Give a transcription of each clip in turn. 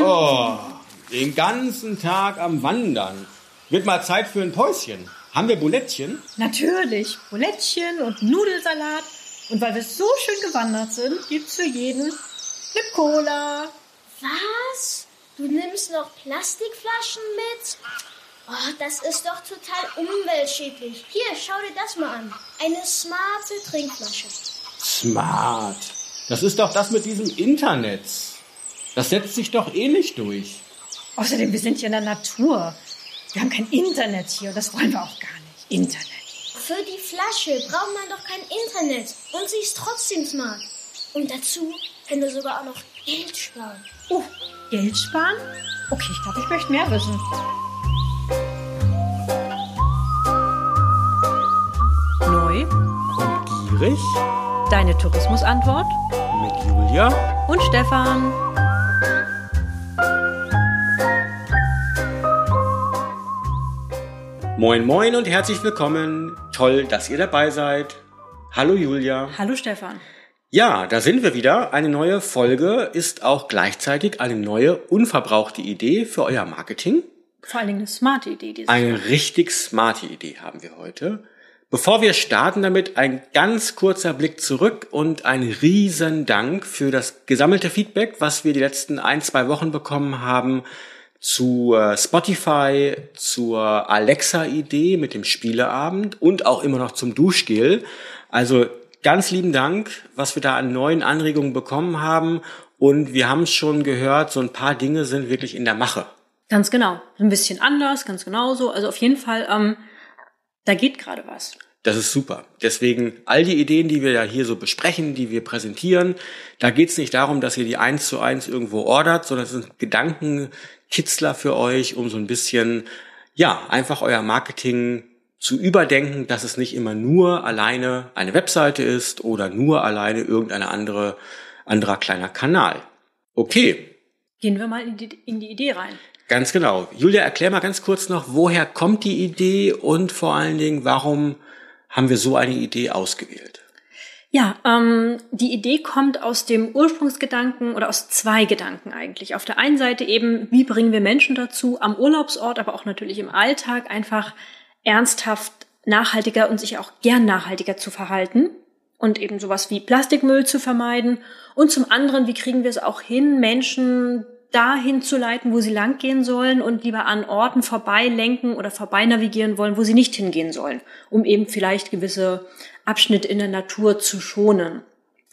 Oh, den ganzen Tag am Wandern. Wird mal Zeit für ein Päuschen. Haben wir Bulettchen? Natürlich. Bulettchen und Nudelsalat. Und weil wir so schön gewandert sind, gibt's für jeden eine Cola. Was? Du nimmst noch Plastikflaschen mit? Oh, das ist doch total umweltschädlich. Hier, schau dir das mal an. Eine smarte Trinkflasche. Smart. Das ist doch das mit diesem Internet. Das setzt sich doch eh nicht durch. Außerdem, wir sind hier in der Natur. Wir haben kein Internet hier und das wollen wir auch gar nicht. Internet. Für die Flasche braucht man doch kein Internet. Und sie ist trotzdem smart. Und dazu können wir sogar auch noch Geld sparen. Oh, Geld sparen? Okay, ich glaube, ich möchte mehr wissen. Gierig deine Tourismusantwort mit Julia. und Stefan. Moin, moin und herzlich willkommen. Toll, dass ihr dabei seid. Hallo Julia. Hallo Stefan. Ja, da sind wir wieder. Eine neue Folge ist auch gleichzeitig eine neue, unverbrauchte Idee für euer Marketing. Vor allen Dingen eine smarte Idee. Eine richtig smarte Idee haben wir heute. Bevor wir starten damit, ein ganz kurzer Blick zurück und ein riesen Dank für das gesammelte Feedback, was wir die letzten ein, zwei Wochen bekommen haben zu Spotify, zur Alexa-Idee mit dem Spieleabend und auch immer noch zum Duschgel. Also ganz lieben Dank, was wir da an neuen Anregungen bekommen haben. Und wir haben es schon gehört, so ein paar Dinge sind wirklich in der Mache. Ganz genau. Ein bisschen anders, ganz genauso. Also auf jeden Fall, ähm, da geht gerade was. Das ist super. Deswegen all die Ideen, die wir ja hier so besprechen, die wir präsentieren, da geht es nicht darum, dass ihr die eins zu eins irgendwo ordert, sondern es sind Gedankenkitzler für euch, um so ein bisschen, ja, einfach euer Marketing zu überdenken, dass es nicht immer nur alleine eine Webseite ist oder nur alleine irgendeine andere, anderer kleiner Kanal. Okay, Gehen wir mal in die, in die Idee rein. Ganz genau. Julia, erklär mal ganz kurz noch, woher kommt die Idee und vor allen Dingen, warum haben wir so eine Idee ausgewählt? Ja, ähm, die Idee kommt aus dem Ursprungsgedanken oder aus zwei Gedanken eigentlich. Auf der einen Seite eben, wie bringen wir Menschen dazu, am Urlaubsort, aber auch natürlich im Alltag einfach ernsthaft nachhaltiger und sich auch gern nachhaltiger zu verhalten und eben sowas wie Plastikmüll zu vermeiden. Und zum anderen, wie kriegen wir es auch hin, Menschen dahin zu leiten, wo sie langgehen sollen und lieber an Orten vorbeilenken oder vorbei navigieren wollen, wo sie nicht hingehen sollen, um eben vielleicht gewisse Abschnitte in der Natur zu schonen.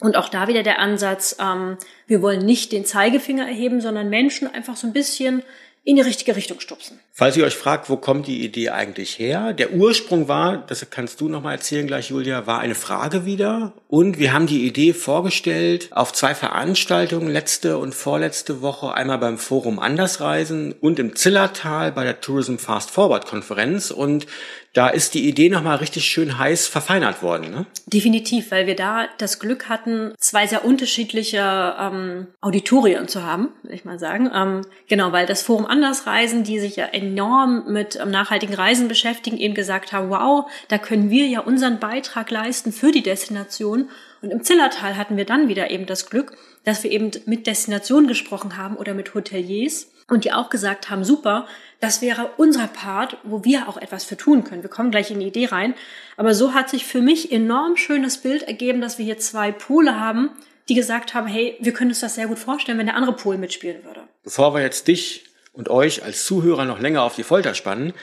Und auch da wieder der Ansatz, ähm, wir wollen nicht den Zeigefinger erheben, sondern Menschen einfach so ein bisschen in die richtige Richtung stupsen. Falls ihr euch fragt, wo kommt die Idee eigentlich her? Der Ursprung war, das kannst du nochmal erzählen gleich, Julia, war eine Frage wieder. Und wir haben die Idee vorgestellt auf zwei Veranstaltungen, letzte und vorletzte Woche, einmal beim Forum Andersreisen und im Zillertal bei der Tourism Fast Forward Konferenz. Und da ist die Idee nochmal richtig schön heiß verfeinert worden. Ne? Definitiv, weil wir da das Glück hatten, zwei sehr unterschiedliche ähm, Auditorien zu haben, will ich mal sagen. Ähm, genau, weil das Forum Andersreisen, die sich ja enorm mit ähm, nachhaltigen Reisen beschäftigen, eben gesagt haben, wow, da können wir ja unseren Beitrag leisten für die Destination. Und im Zillertal hatten wir dann wieder eben das Glück, dass wir eben mit Destinationen gesprochen haben oder mit Hoteliers und die auch gesagt haben, super, das wäre unser Part, wo wir auch etwas für tun können. Wir kommen gleich in die Idee rein. Aber so hat sich für mich enorm schönes Bild ergeben, dass wir hier zwei Pole haben, die gesagt haben, hey, wir können uns das sehr gut vorstellen, wenn der andere Pol mitspielen würde. Bevor wir jetzt dich und euch als Zuhörer noch länger auf die Folter spannen,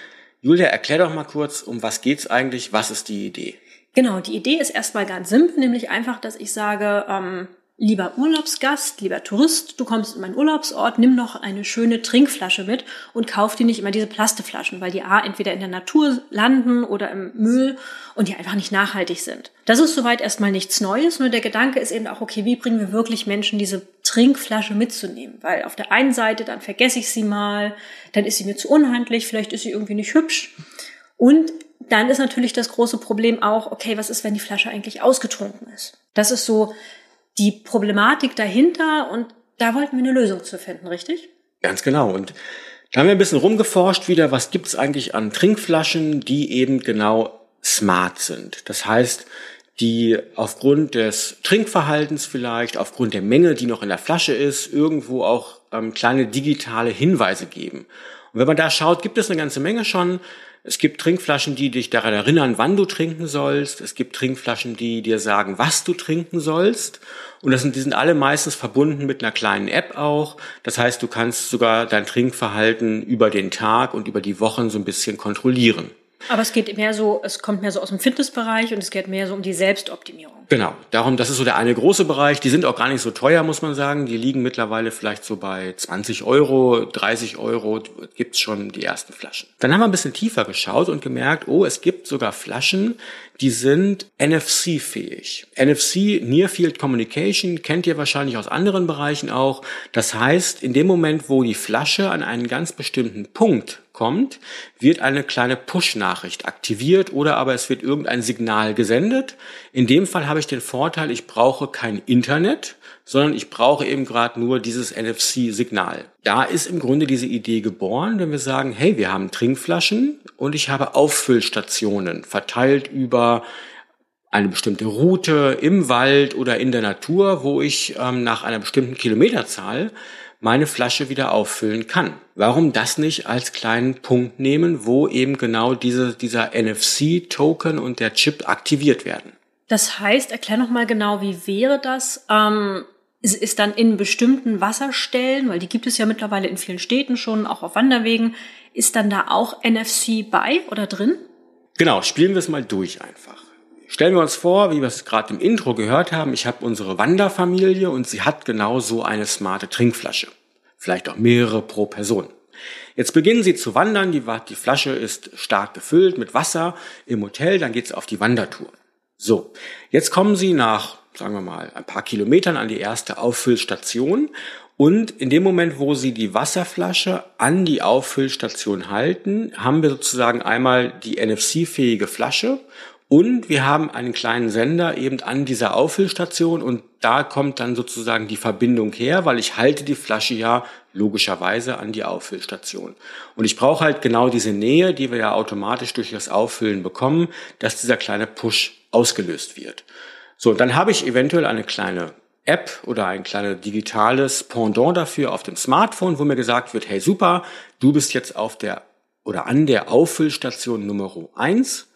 Julia, erklär doch mal kurz, um was geht's eigentlich, was ist die Idee? Genau, die Idee ist erstmal ganz simpel, nämlich einfach, dass ich sage, ähm, lieber Urlaubsgast, lieber Tourist, du kommst in meinen Urlaubsort, nimm noch eine schöne Trinkflasche mit und kauf dir nicht immer diese Plastikflaschen, weil die A entweder in der Natur landen oder im Müll und die einfach nicht nachhaltig sind. Das ist soweit erstmal nichts Neues, nur der Gedanke ist eben auch, okay, wie bringen wir wirklich Menschen diese Trinkflasche mitzunehmen? Weil auf der einen Seite, dann vergesse ich sie mal, dann ist sie mir zu unhandlich, vielleicht ist sie irgendwie nicht hübsch. Und dann ist natürlich das große Problem auch, okay, was ist, wenn die Flasche eigentlich ausgetrunken ist? Das ist so die Problematik dahinter und da wollten wir eine Lösung zu finden, richtig? Ganz genau. Und da haben wir ein bisschen rumgeforscht wieder, was gibt's eigentlich an Trinkflaschen, die eben genau smart sind. Das heißt, die aufgrund des Trinkverhaltens vielleicht, aufgrund der Menge, die noch in der Flasche ist, irgendwo auch ähm, kleine digitale Hinweise geben. Und wenn man da schaut, gibt es eine ganze Menge schon. Es gibt Trinkflaschen, die dich daran erinnern, wann du trinken sollst. Es gibt Trinkflaschen, die dir sagen, was du trinken sollst. Und das sind, die sind alle meistens verbunden mit einer kleinen App auch. Das heißt, du kannst sogar dein Trinkverhalten über den Tag und über die Wochen so ein bisschen kontrollieren. Aber es geht mehr so, es kommt mehr so aus dem Fitnessbereich und es geht mehr so um die Selbstoptimierung. Genau, darum, das ist so der eine große Bereich. Die sind auch gar nicht so teuer, muss man sagen. Die liegen mittlerweile vielleicht so bei 20 Euro, 30 Euro gibt's schon die ersten Flaschen. Dann haben wir ein bisschen tiefer geschaut und gemerkt, oh, es gibt sogar Flaschen, die sind NFC-fähig. NFC, Near Field Communication, kennt ihr wahrscheinlich aus anderen Bereichen auch. Das heißt, in dem Moment, wo die Flasche an einen ganz bestimmten Punkt kommt, wird eine kleine Push-Nachricht aktiviert oder aber es wird irgendein Signal gesendet. In dem Fall habe ich den Vorteil, ich brauche kein Internet, sondern ich brauche eben gerade nur dieses NFC-Signal. Da ist im Grunde diese Idee geboren, wenn wir sagen, hey, wir haben Trinkflaschen und ich habe Auffüllstationen verteilt über eine bestimmte Route im Wald oder in der Natur, wo ich ähm, nach einer bestimmten Kilometerzahl meine Flasche wieder auffüllen kann. Warum das nicht als kleinen Punkt nehmen, wo eben genau diese, dieser NFC-Token und der Chip aktiviert werden? Das heißt, erklär noch mal genau, wie wäre das? Ähm, ist, ist dann in bestimmten Wasserstellen, weil die gibt es ja mittlerweile in vielen Städten schon, auch auf Wanderwegen, ist dann da auch NFC bei oder drin? Genau, spielen wir es mal durch einfach. Stellen wir uns vor, wie wir es gerade im Intro gehört haben, ich habe unsere Wanderfamilie und sie hat genau so eine smarte Trinkflasche. Vielleicht auch mehrere pro Person. Jetzt beginnen sie zu wandern, die, die Flasche ist stark gefüllt mit Wasser im Hotel, dann geht's auf die Wandertour. So, jetzt kommen sie nach sagen wir mal, ein paar Kilometern an die erste Auffüllstation. Und in dem Moment, wo Sie die Wasserflasche an die Auffüllstation halten, haben wir sozusagen einmal die NFC-fähige Flasche und wir haben einen kleinen Sender eben an dieser Auffüllstation und da kommt dann sozusagen die Verbindung her, weil ich halte die Flasche ja logischerweise an die Auffüllstation. Und ich brauche halt genau diese Nähe, die wir ja automatisch durch das Auffüllen bekommen, dass dieser kleine Push ausgelöst wird. So, dann habe ich eventuell eine kleine App oder ein kleines digitales Pendant dafür auf dem Smartphone, wo mir gesagt wird, hey super, du bist jetzt auf der oder an der Auffüllstation Nummer 1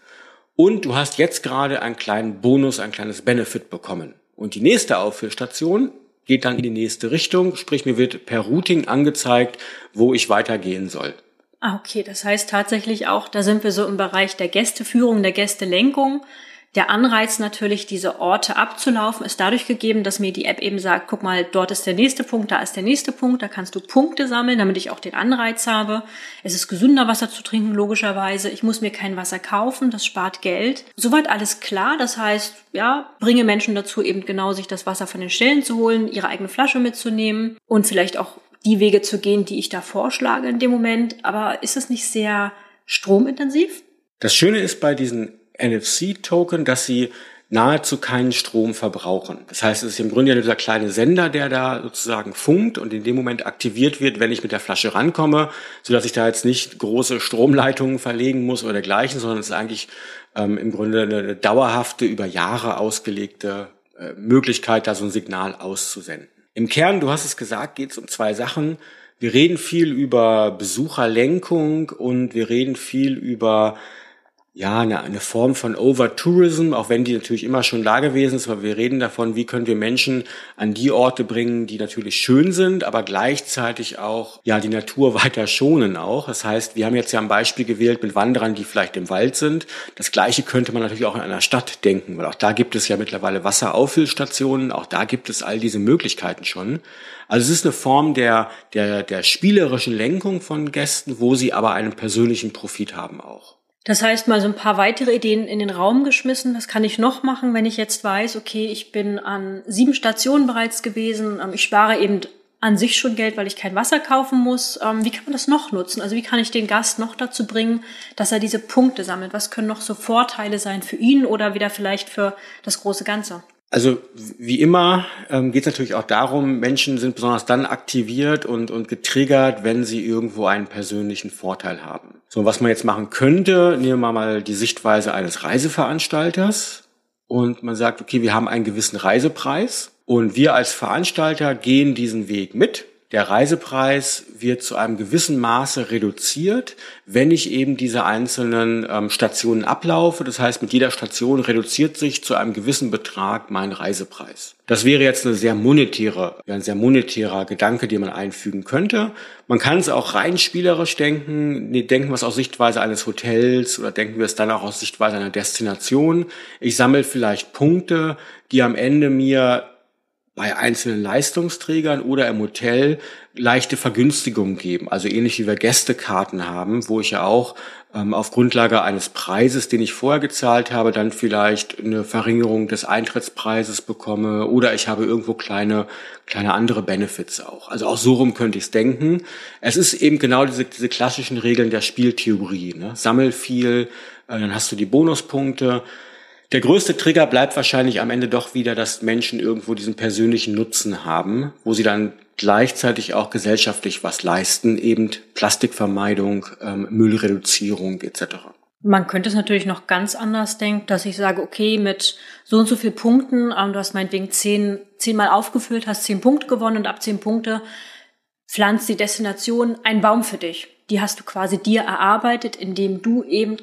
und du hast jetzt gerade einen kleinen Bonus, ein kleines Benefit bekommen. Und die nächste Auffüllstation geht dann in die nächste Richtung, sprich mir wird per Routing angezeigt, wo ich weitergehen soll. Ah, okay, das heißt tatsächlich auch, da sind wir so im Bereich der Gästeführung, der Gästelenkung. Der Anreiz natürlich, diese Orte abzulaufen, ist dadurch gegeben, dass mir die App eben sagt, guck mal, dort ist der nächste Punkt, da ist der nächste Punkt, da kannst du Punkte sammeln, damit ich auch den Anreiz habe. Es ist gesünder, Wasser zu trinken, logischerweise. Ich muss mir kein Wasser kaufen, das spart Geld. Soweit alles klar. Das heißt, ja, bringe Menschen dazu, eben genau sich das Wasser von den Stellen zu holen, ihre eigene Flasche mitzunehmen und vielleicht auch die Wege zu gehen, die ich da vorschlage in dem Moment. Aber ist es nicht sehr stromintensiv? Das Schöne ist bei diesen NFC-Token, dass sie nahezu keinen Strom verbrauchen. Das heißt, es ist im Grunde ja dieser kleine Sender, der da sozusagen funkt und in dem Moment aktiviert wird, wenn ich mit der Flasche rankomme, so dass ich da jetzt nicht große Stromleitungen verlegen muss oder dergleichen, sondern es ist eigentlich ähm, im Grunde eine dauerhafte, über Jahre ausgelegte äh, Möglichkeit, da so ein Signal auszusenden. Im Kern, du hast es gesagt, geht es um zwei Sachen. Wir reden viel über Besucherlenkung und wir reden viel über ja, eine, eine Form von Over-Tourism, auch wenn die natürlich immer schon da gewesen ist, aber wir reden davon, wie können wir Menschen an die Orte bringen, die natürlich schön sind, aber gleichzeitig auch, ja, die Natur weiter schonen auch. Das heißt, wir haben jetzt ja ein Beispiel gewählt mit Wanderern, die vielleicht im Wald sind. Das Gleiche könnte man natürlich auch in einer Stadt denken, weil auch da gibt es ja mittlerweile Wasserauffüllstationen, auch da gibt es all diese Möglichkeiten schon. Also es ist eine Form der, der, der spielerischen Lenkung von Gästen, wo sie aber einen persönlichen Profit haben auch. Das heißt, mal so ein paar weitere Ideen in den Raum geschmissen. Was kann ich noch machen, wenn ich jetzt weiß, okay, ich bin an sieben Stationen bereits gewesen, ähm, ich spare eben an sich schon Geld, weil ich kein Wasser kaufen muss. Ähm, wie kann man das noch nutzen? Also wie kann ich den Gast noch dazu bringen, dass er diese Punkte sammelt? Was können noch so Vorteile sein für ihn oder wieder vielleicht für das große Ganze? Also wie immer ähm, geht es natürlich auch darum, Menschen sind besonders dann aktiviert und, und getriggert, wenn sie irgendwo einen persönlichen Vorteil haben. So, was man jetzt machen könnte, nehmen wir mal die Sichtweise eines Reiseveranstalters. und man sagt, okay, wir haben einen gewissen Reisepreis und wir als Veranstalter gehen diesen Weg mit der Reisepreis wird zu einem gewissen Maße reduziert, wenn ich eben diese einzelnen ähm, Stationen ablaufe. Das heißt, mit jeder Station reduziert sich zu einem gewissen Betrag mein Reisepreis. Das wäre jetzt eine sehr monetäre, ein sehr monetärer Gedanke, den man einfügen könnte. Man kann es auch rein spielerisch denken, nee, denken wir es aus Sichtweise eines Hotels oder denken wir es dann auch aus Sichtweise einer Destination. Ich sammle vielleicht Punkte, die am Ende mir bei einzelnen Leistungsträgern oder im Hotel leichte Vergünstigungen geben. Also ähnlich wie wir Gästekarten haben, wo ich ja auch ähm, auf Grundlage eines Preises, den ich vorher gezahlt habe, dann vielleicht eine Verringerung des Eintrittspreises bekomme oder ich habe irgendwo kleine, kleine andere Benefits auch. Also auch so rum könnte ich es denken. Es ist eben genau diese, diese klassischen Regeln der Spieltheorie. Ne? Sammel viel, äh, dann hast du die Bonuspunkte der größte Trigger bleibt wahrscheinlich am Ende doch wieder, dass Menschen irgendwo diesen persönlichen Nutzen haben, wo sie dann gleichzeitig auch gesellschaftlich was leisten, eben Plastikvermeidung, ähm, Müllreduzierung etc. Man könnte es natürlich noch ganz anders denken, dass ich sage, okay, mit so und so viel Punkten, ähm, du hast meinetwegen zehn, zehnmal aufgefüllt, hast zehn Punkte gewonnen und ab zehn Punkte pflanzt die Destination einen Baum für dich. Die hast du quasi dir erarbeitet, indem du eben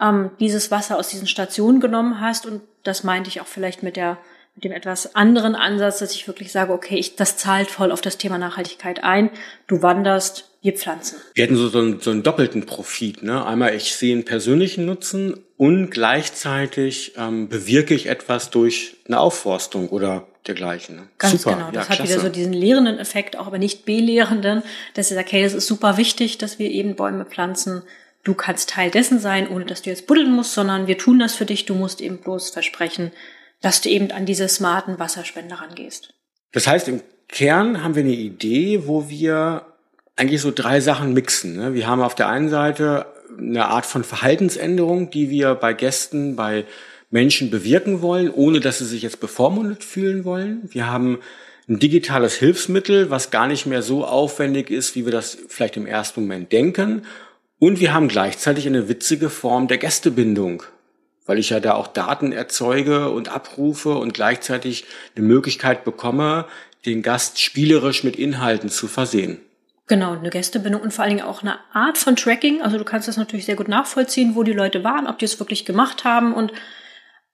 ähm, dieses Wasser aus diesen Stationen genommen hast. Und das meinte ich auch vielleicht mit der mit dem etwas anderen Ansatz, dass ich wirklich sage, okay, ich, das zahlt voll auf das Thema Nachhaltigkeit ein. Du wanderst, wir pflanzen. Wir hätten so, so, einen, so einen doppelten Profit. Ne? Einmal, ich sehe einen persönlichen Nutzen und gleichzeitig ähm, bewirke ich etwas durch eine Aufforstung oder dergleichen. Ne? Ganz super. genau. Das ja, hat klasse. wieder so diesen lehrenden Effekt, auch aber nicht belehrenden, dass ich sage, okay, es ist super wichtig, dass wir eben Bäume pflanzen, du kannst Teil dessen sein, ohne dass du jetzt buddeln musst, sondern wir tun das für dich. Du musst eben bloß versprechen, dass du eben an diese smarten Wasserspender rangehst. Das heißt, im Kern haben wir eine Idee, wo wir eigentlich so drei Sachen mixen. Ne? Wir haben auf der einen Seite eine Art von Verhaltensänderung, die wir bei Gästen, bei Menschen bewirken wollen, ohne dass sie sich jetzt bevormundet fühlen wollen. Wir haben ein digitales Hilfsmittel, was gar nicht mehr so aufwendig ist, wie wir das vielleicht im ersten Moment denken und wir haben gleichzeitig eine witzige Form der Gästebindung, weil ich ja da auch Daten erzeuge und abrufe und gleichzeitig eine Möglichkeit bekomme, den Gast spielerisch mit Inhalten zu versehen. Genau, eine Gästebindung und vor allen Dingen auch eine Art von Tracking. Also du kannst das natürlich sehr gut nachvollziehen, wo die Leute waren, ob die es wirklich gemacht haben. Und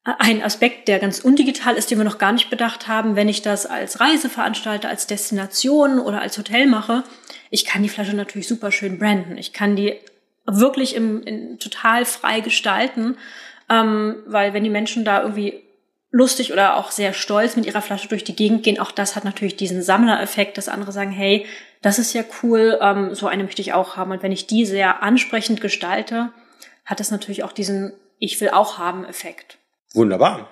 ein Aspekt, der ganz undigital ist, den wir noch gar nicht bedacht haben, wenn ich das als Reiseveranstalter, als Destination oder als Hotel mache, ich kann die Flasche natürlich super schön branden. Ich kann die wirklich im, in, total frei gestalten, ähm, weil wenn die Menschen da irgendwie lustig oder auch sehr stolz mit ihrer Flasche durch die Gegend gehen, auch das hat natürlich diesen Sammlereffekt, dass andere sagen, hey, das ist ja cool, ähm, so eine möchte ich auch haben. Und wenn ich die sehr ansprechend gestalte, hat das natürlich auch diesen Ich will auch haben Effekt. Wunderbar.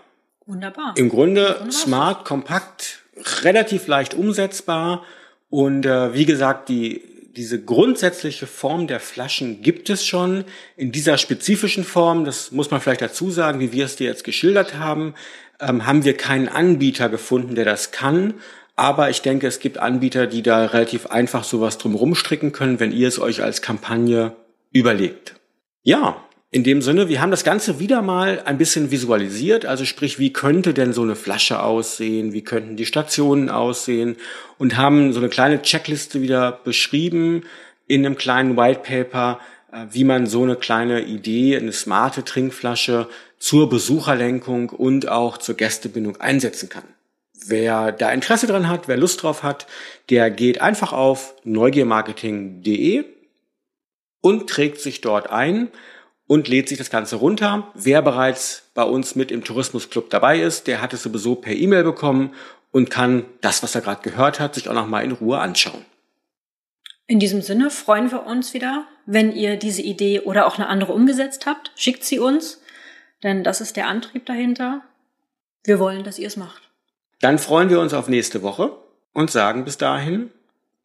Wunderbar. Im Grunde Wunderbar. smart, kompakt, relativ leicht umsetzbar und äh, wie gesagt, die diese grundsätzliche Form der Flaschen gibt es schon in dieser spezifischen Form. Das muss man vielleicht dazu sagen, wie wir es dir jetzt geschildert haben, ähm, haben wir keinen Anbieter gefunden, der das kann. Aber ich denke, es gibt Anbieter, die da relativ einfach sowas drumherum stricken können, wenn ihr es euch als Kampagne überlegt. Ja, in dem Sinne, wir haben das Ganze wieder mal ein bisschen visualisiert, also sprich, wie könnte denn so eine Flasche aussehen, wie könnten die Stationen aussehen? Und haben so eine kleine Checkliste wieder beschrieben in einem kleinen White Paper, äh, wie man so eine kleine Idee, eine smarte Trinkflasche zur Besucherlenkung und auch zur Gästebindung einsetzen kann. Wer da Interesse dran hat, wer Lust drauf hat, der geht einfach auf neugiermarketing.de und trägt sich dort ein und lädt sich das Ganze runter. Wer bereits bei uns mit im Tourismusclub dabei ist, der hat es sowieso per E-Mail bekommen und kann das, was er gerade gehört hat, sich auch noch mal in Ruhe anschauen. In diesem Sinne freuen wir uns wieder, wenn ihr diese Idee oder auch eine andere umgesetzt habt. Schickt sie uns, denn das ist der Antrieb dahinter. Wir wollen, dass ihr es macht. Dann freuen wir uns auf nächste Woche und sagen bis dahin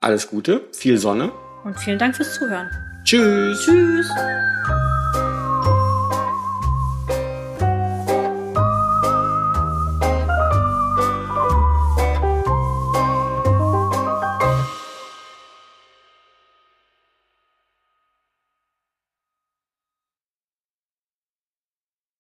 alles Gute, viel Sonne. Und vielen Dank fürs Zuhören. Tschüss. Tschüss.